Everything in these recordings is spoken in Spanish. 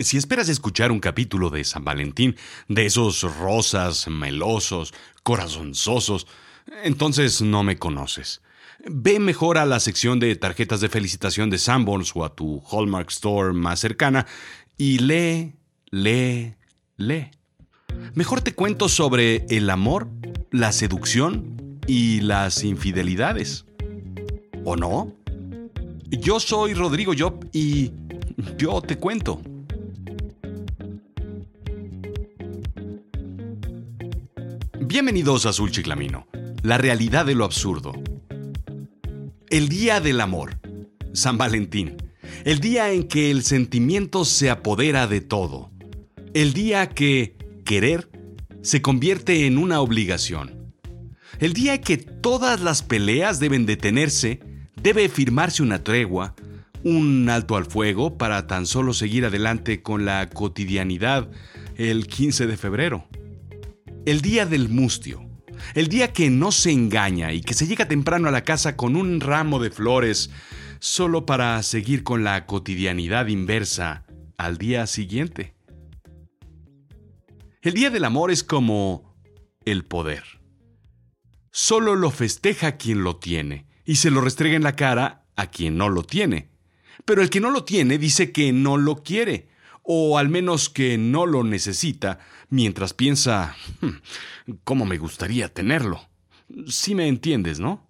Si esperas escuchar un capítulo de San Valentín, de esos rosas, melosos, corazonzosos, entonces no me conoces. Ve mejor a la sección de tarjetas de felicitación de Sanborns o a tu Hallmark Store más cercana y lee, lee, lee. Mejor te cuento sobre el amor, la seducción y las infidelidades. ¿O no? Yo soy Rodrigo Job y yo te cuento. Bienvenidos a Azul Chiclamino, la realidad de lo absurdo. El Día del Amor, San Valentín, el día en que el sentimiento se apodera de todo, el día que querer se convierte en una obligación, el día que todas las peleas deben detenerse, debe firmarse una tregua, un alto al fuego para tan solo seguir adelante con la cotidianidad el 15 de febrero. El día del mustio. El día que no se engaña y que se llega temprano a la casa con un ramo de flores solo para seguir con la cotidianidad inversa al día siguiente. El día del amor es como el poder. Solo lo festeja quien lo tiene y se lo restrega en la cara a quien no lo tiene. Pero el que no lo tiene dice que no lo quiere o al menos que no lo necesita, mientras piensa, hmm, ¿cómo me gustaría tenerlo? Si me entiendes, ¿no?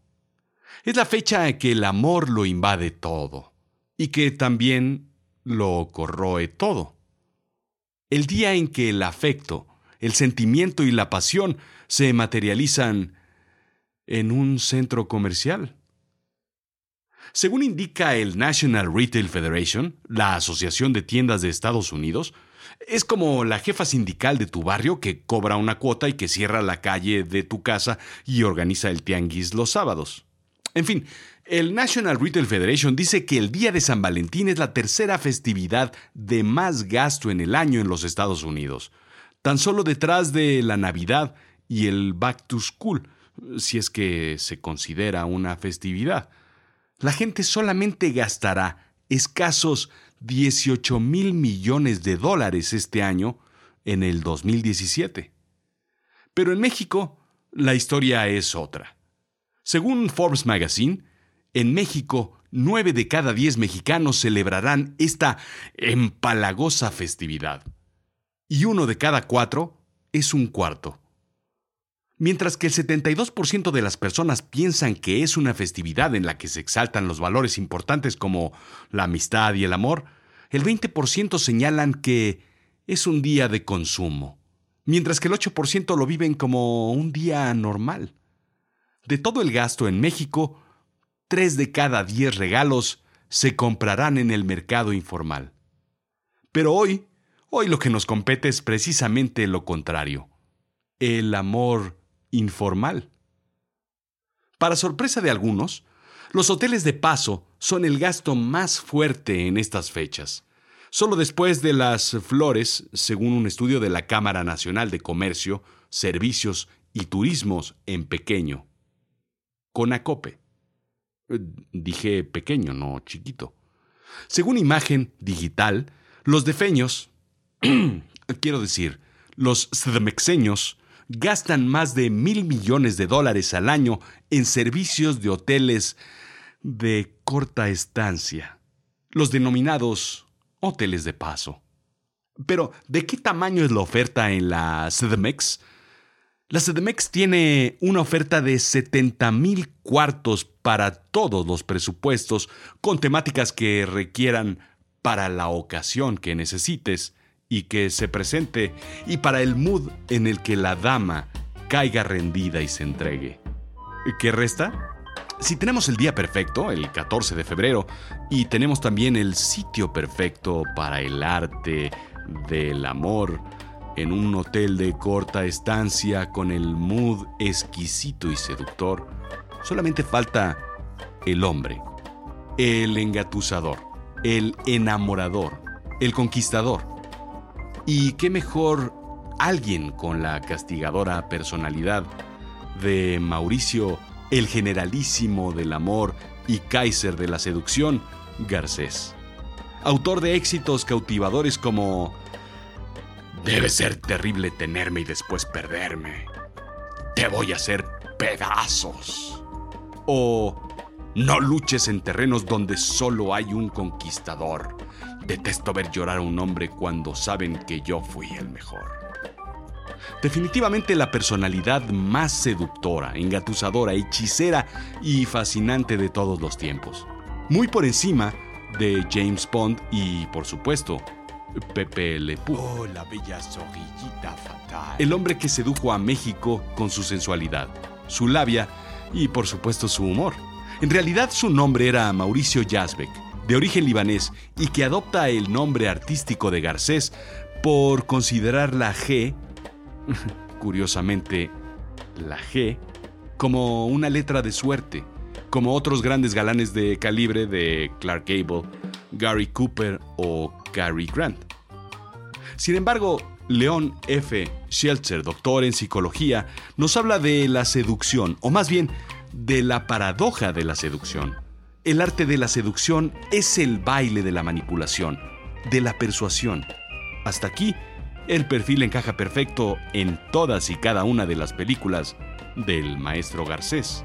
Es la fecha en que el amor lo invade todo y que también lo corroe todo. El día en que el afecto, el sentimiento y la pasión se materializan en un centro comercial. Según indica el National Retail Federation, la Asociación de Tiendas de Estados Unidos, es como la jefa sindical de tu barrio que cobra una cuota y que cierra la calle de tu casa y organiza el tianguis los sábados. En fin, el National Retail Federation dice que el Día de San Valentín es la tercera festividad de más gasto en el año en los Estados Unidos, tan solo detrás de la Navidad y el Back to School, si es que se considera una festividad la gente solamente gastará escasos 18 mil millones de dólares este año en el 2017. Pero en México, la historia es otra. Según Forbes Magazine, en México, nueve de cada diez mexicanos celebrarán esta empalagosa festividad. Y uno de cada cuatro es un cuarto. Mientras que el 72% de las personas piensan que es una festividad en la que se exaltan los valores importantes como la amistad y el amor, el 20% señalan que es un día de consumo, mientras que el 8% lo viven como un día normal. De todo el gasto en México, 3 de cada 10 regalos se comprarán en el mercado informal. Pero hoy, hoy lo que nos compete es precisamente lo contrario. El amor informal. Para sorpresa de algunos, los hoteles de paso son el gasto más fuerte en estas fechas. Solo después de las flores, según un estudio de la Cámara Nacional de Comercio, Servicios y Turismos en pequeño. Conacope. Eh, dije pequeño, no chiquito. Según imagen digital, los defeños, quiero decir, los sdmexeños, gastan más de mil millones de dólares al año en servicios de hoteles de corta estancia, los denominados hoteles de paso. Pero, ¿de qué tamaño es la oferta en la CDMX? La CDMX tiene una oferta de 70 mil cuartos para todos los presupuestos, con temáticas que requieran para la ocasión que necesites y que se presente y para el mood en el que la dama caiga rendida y se entregue. ¿Qué resta? Si tenemos el día perfecto, el 14 de febrero, y tenemos también el sitio perfecto para el arte del amor, en un hotel de corta estancia con el mood exquisito y seductor, solamente falta el hombre, el engatusador, el enamorador, el conquistador y qué mejor alguien con la castigadora personalidad de Mauricio, el generalísimo del amor y Kaiser de la seducción, Garcés. autor de éxitos cautivadores como Debe ser terrible tenerme y después perderme. Te voy a hacer pedazos. O No luches en terrenos donde solo hay un conquistador. Detesto ver llorar a un hombre cuando saben que yo fui el mejor. Definitivamente la personalidad más seductora, engatusadora, hechicera y fascinante de todos los tiempos. Muy por encima de James Bond y, por supuesto, Pepe Le Pew. Oh, la bella zorrillita fatal. El hombre que sedujo a México con su sensualidad, su labia y, por supuesto, su humor. En realidad, su nombre era Mauricio Yazbek, de origen libanés, y que adopta el nombre artístico de Garcés por considerar la G, curiosamente, la G, como una letra de suerte, como otros grandes galanes de calibre de Clark Gable, Gary Cooper o Cary Grant. Sin embargo, León F. Schelzer, doctor en psicología, nos habla de la seducción, o más bien de la paradoja de la seducción. El arte de la seducción es el baile de la manipulación, de la persuasión. Hasta aquí, el perfil encaja perfecto en todas y cada una de las películas del maestro Garcés.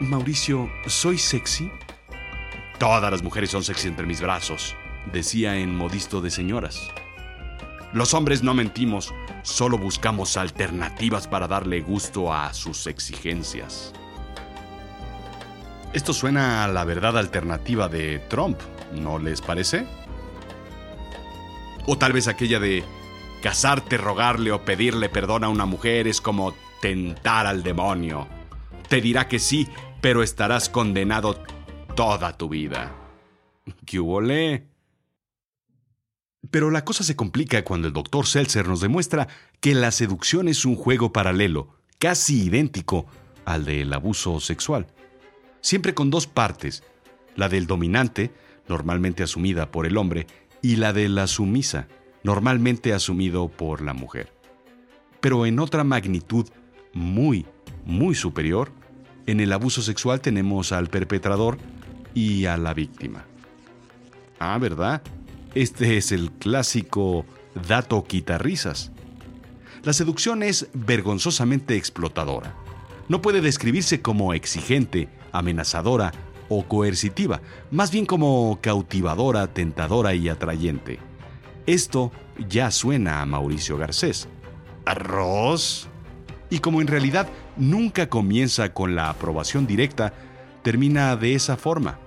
Mauricio, ¿soy sexy? Todas las mujeres son sexy entre mis brazos, decía en Modisto de Señoras. Los hombres no mentimos, solo buscamos alternativas para darle gusto a sus exigencias. Esto suena a la verdad alternativa de Trump, ¿no les parece? O tal vez aquella de casarte, rogarle o pedirle perdón a una mujer es como tentar al demonio. Te dirá que sí, pero estarás condenado toda tu vida. ¿Qué hubo Pero la cosa se complica cuando el doctor Seltzer nos demuestra que la seducción es un juego paralelo, casi idéntico al del abuso sexual siempre con dos partes, la del dominante, normalmente asumida por el hombre, y la de la sumisa, normalmente asumido por la mujer. Pero en otra magnitud muy, muy superior, en el abuso sexual tenemos al perpetrador y a la víctima. Ah, ¿verdad? Este es el clásico dato quitarrisas. La seducción es vergonzosamente explotadora. No puede describirse como exigente, amenazadora o coercitiva, más bien como cautivadora, tentadora y atrayente. Esto ya suena a Mauricio Garcés. ¿Arroz? Y como en realidad nunca comienza con la aprobación directa, termina de esa forma.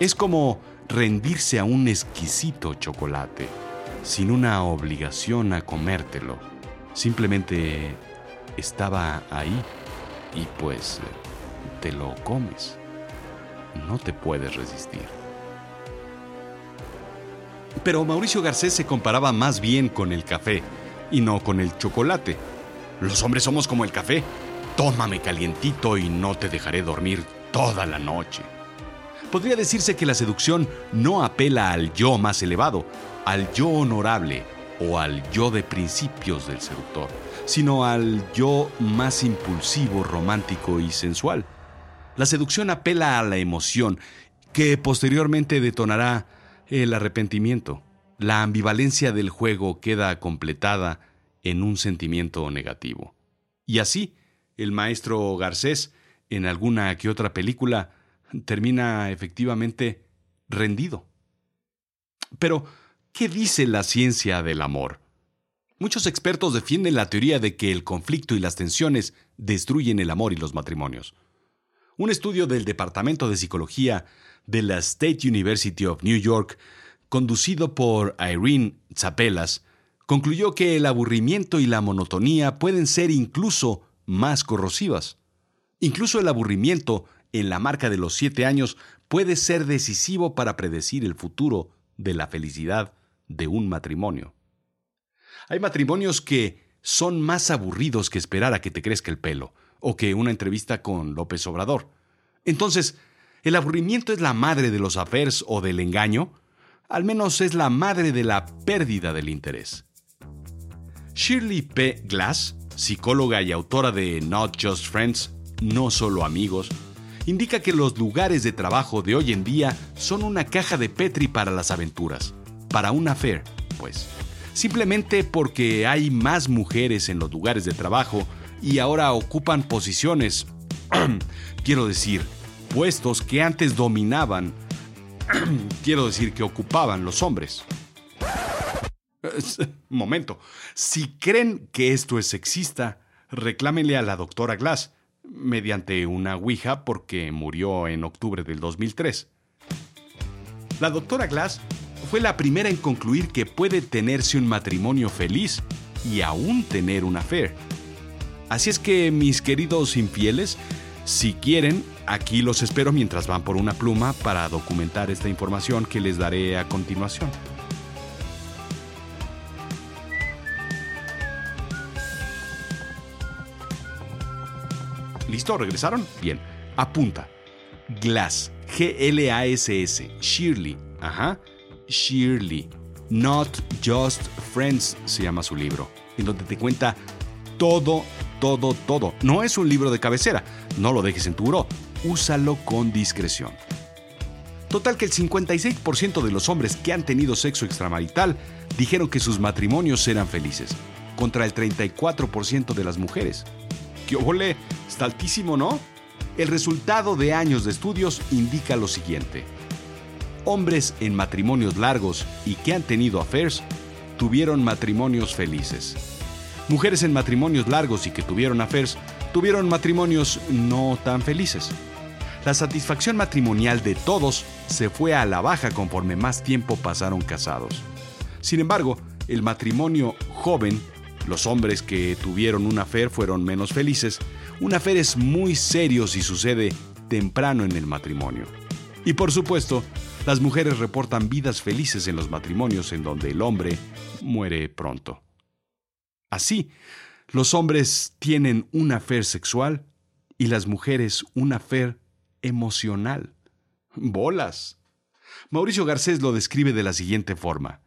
Es como rendirse a un exquisito chocolate, sin una obligación a comértelo. Simplemente estaba ahí y pues te lo comes. No te puedes resistir. Pero Mauricio Garcés se comparaba más bien con el café y no con el chocolate. Los hombres somos como el café. Tómame calientito y no te dejaré dormir toda la noche. Podría decirse que la seducción no apela al yo más elevado, al yo honorable o al yo de principios del seductor, sino al yo más impulsivo, romántico y sensual. La seducción apela a la emoción, que posteriormente detonará el arrepentimiento. La ambivalencia del juego queda completada en un sentimiento negativo. Y así, el maestro Garcés, en alguna que otra película, termina efectivamente rendido. Pero, ¿qué dice la ciencia del amor? Muchos expertos defienden la teoría de que el conflicto y las tensiones destruyen el amor y los matrimonios. Un estudio del Departamento de Psicología de la State University of New York, conducido por Irene Zapelas, concluyó que el aburrimiento y la monotonía pueden ser incluso más corrosivas. Incluso el aburrimiento en la marca de los siete años puede ser decisivo para predecir el futuro de la felicidad de un matrimonio. Hay matrimonios que son más aburridos que esperar a que te crezca el pelo, o que una entrevista con López Obrador. Entonces, ¿el aburrimiento es la madre de los affairs o del engaño? Al menos es la madre de la pérdida del interés. Shirley P. Glass, psicóloga y autora de Not Just Friends, No Solo Amigos, indica que los lugares de trabajo de hoy en día son una caja de Petri para las aventuras, para una affair, pues. Simplemente porque hay más mujeres en los lugares de trabajo y ahora ocupan posiciones, quiero decir, puestos que antes dominaban, quiero decir que ocupaban los hombres. Momento, si creen que esto es sexista, reclámenle a la doctora Glass mediante una Ouija porque murió en octubre del 2003. La doctora Glass fue la primera en concluir que puede tenerse un matrimonio feliz y aún tener una affair. Así es que, mis queridos infieles, si quieren, aquí los espero mientras van por una pluma para documentar esta información que les daré a continuación. ¿Listo? ¿Regresaron? Bien. Apunta. Glass. G-L-A-S-S. Shirley. Ajá. Shirley. Not Just Friends se llama su libro. En donde te cuenta todo, todo, todo. No es un libro de cabecera. No lo dejes en tu buró. Úsalo con discreción. Total que el 56% de los hombres que han tenido sexo extramarital dijeron que sus matrimonios eran felices, contra el 34% de las mujeres. ¡Qué obole! Está altísimo, ¿no? El resultado de años de estudios indica lo siguiente. Hombres en matrimonios largos y que han tenido affairs tuvieron matrimonios felices. Mujeres en matrimonios largos y que tuvieron affairs tuvieron matrimonios no tan felices. La satisfacción matrimonial de todos se fue a la baja conforme más tiempo pasaron casados. Sin embargo, el matrimonio joven los hombres que tuvieron una fe fueron menos felices. Una fe es muy serio si sucede temprano en el matrimonio. Y por supuesto, las mujeres reportan vidas felices en los matrimonios en donde el hombre muere pronto. Así, los hombres tienen una fe sexual y las mujeres una fe emocional. Bolas. Mauricio Garcés lo describe de la siguiente forma.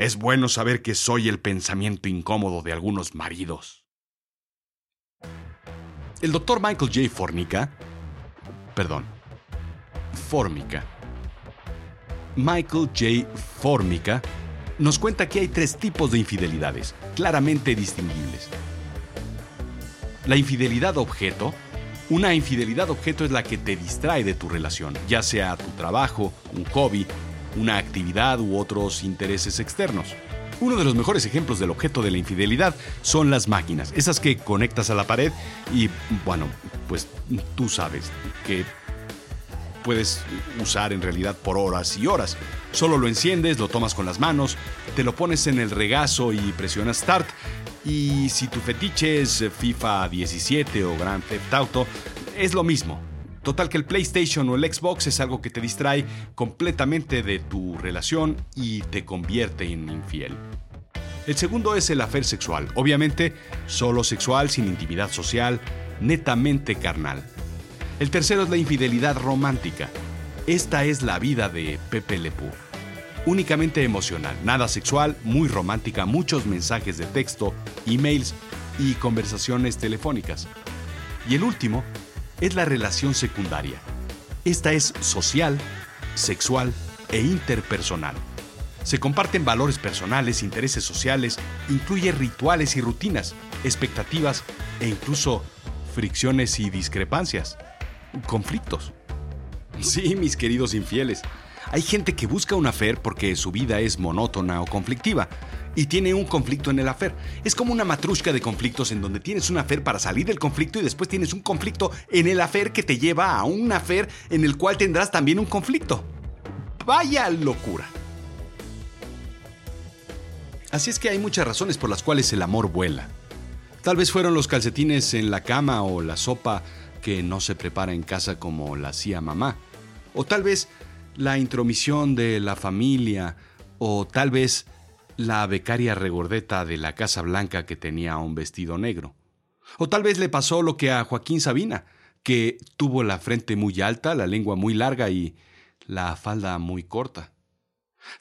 Es bueno saber que soy el pensamiento incómodo de algunos maridos. El doctor Michael J. Formica, perdón, Formica, Michael J. Formica nos cuenta que hay tres tipos de infidelidades, claramente distinguibles. La infidelidad objeto. Una infidelidad objeto es la que te distrae de tu relación, ya sea tu trabajo, un hobby, una actividad u otros intereses externos. Uno de los mejores ejemplos del objeto de la infidelidad son las máquinas, esas que conectas a la pared y, bueno, pues tú sabes que puedes usar en realidad por horas y horas. Solo lo enciendes, lo tomas con las manos, te lo pones en el regazo y presionas Start. Y si tu fetiche es FIFA 17 o Grand Theft Auto, es lo mismo. Total que el PlayStation o el Xbox es algo que te distrae completamente de tu relación y te convierte en infiel. El segundo es el afer sexual, obviamente solo sexual, sin intimidad social, netamente carnal. El tercero es la infidelidad romántica. Esta es la vida de Pepe Lepú. Únicamente emocional, nada sexual, muy romántica, muchos mensajes de texto, emails y conversaciones telefónicas. Y el último es la relación secundaria. Esta es social, sexual e interpersonal. Se comparten valores personales, intereses sociales, incluye rituales y rutinas, expectativas e incluso fricciones y discrepancias. Conflictos. Sí, mis queridos infieles. Hay gente que busca una fe porque su vida es monótona o conflictiva y tiene un conflicto en el afer. Es como una matrushka de conflictos en donde tienes un afer para salir del conflicto y después tienes un conflicto en el afer que te lleva a un afer en el cual tendrás también un conflicto. Vaya locura. Así es que hay muchas razones por las cuales el amor vuela. Tal vez fueron los calcetines en la cama o la sopa que no se prepara en casa como la hacía mamá. O tal vez la intromisión de la familia. O tal vez la becaria regordeta de la Casa Blanca que tenía un vestido negro. O tal vez le pasó lo que a Joaquín Sabina, que tuvo la frente muy alta, la lengua muy larga y la falda muy corta.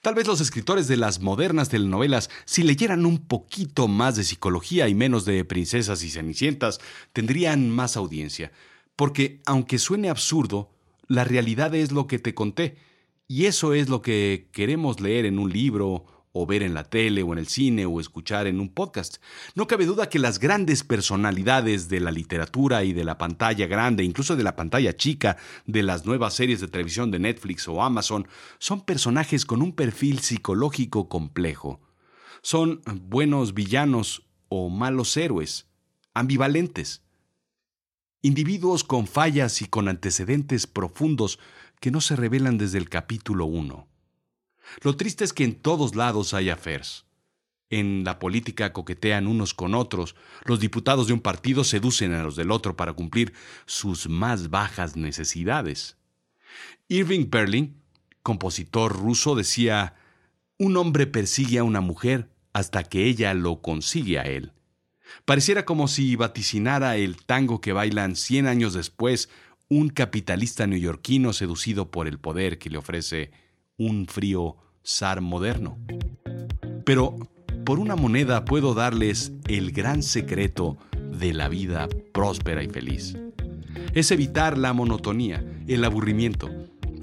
Tal vez los escritores de las modernas telenovelas, si leyeran un poquito más de psicología y menos de princesas y cenicientas, tendrían más audiencia. Porque, aunque suene absurdo, la realidad es lo que te conté, y eso es lo que queremos leer en un libro, o ver en la tele, o en el cine, o escuchar en un podcast. No cabe duda que las grandes personalidades de la literatura y de la pantalla grande, incluso de la pantalla chica, de las nuevas series de televisión de Netflix o Amazon, son personajes con un perfil psicológico complejo. Son buenos villanos o malos héroes, ambivalentes. Individuos con fallas y con antecedentes profundos que no se revelan desde el capítulo 1. Lo triste es que en todos lados hay affairs. En la política coquetean unos con otros, los diputados de un partido seducen a los del otro para cumplir sus más bajas necesidades. Irving Berlin, compositor ruso, decía, un hombre persigue a una mujer hasta que ella lo consigue a él. Pareciera como si vaticinara el tango que bailan cien años después un capitalista neoyorquino seducido por el poder que le ofrece un frío zar moderno. Pero por una moneda puedo darles el gran secreto de la vida próspera y feliz. Es evitar la monotonía, el aburrimiento,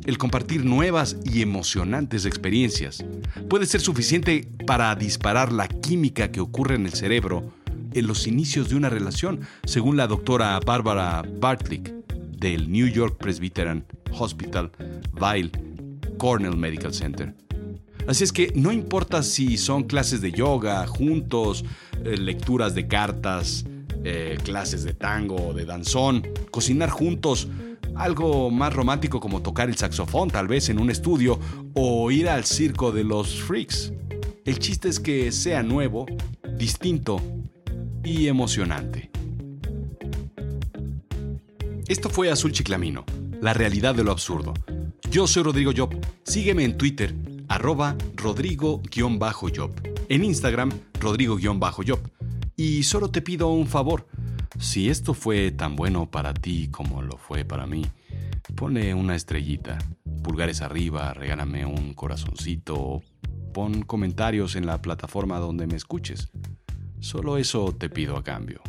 el compartir nuevas y emocionantes experiencias. Puede ser suficiente para disparar la química que ocurre en el cerebro en los inicios de una relación, según la doctora Barbara Bartlick del New York Presbyterian Hospital, Weill Cornell Medical Center. Así es que no importa si son clases de yoga, juntos, eh, lecturas de cartas, eh, clases de tango de danzón, cocinar juntos, algo más romántico como tocar el saxofón tal vez en un estudio o ir al circo de los freaks. El chiste es que sea nuevo, distinto y emocionante. Esto fue Azul Chiclamino, la realidad de lo absurdo. Yo soy Rodrigo Job. Sígueme en Twitter, arroba Rodrigo-Job. En Instagram, Rodrigo-Job. Y solo te pido un favor. Si esto fue tan bueno para ti como lo fue para mí, ponle una estrellita, pulgares arriba, regálame un corazoncito, pon comentarios en la plataforma donde me escuches. Solo eso te pido a cambio.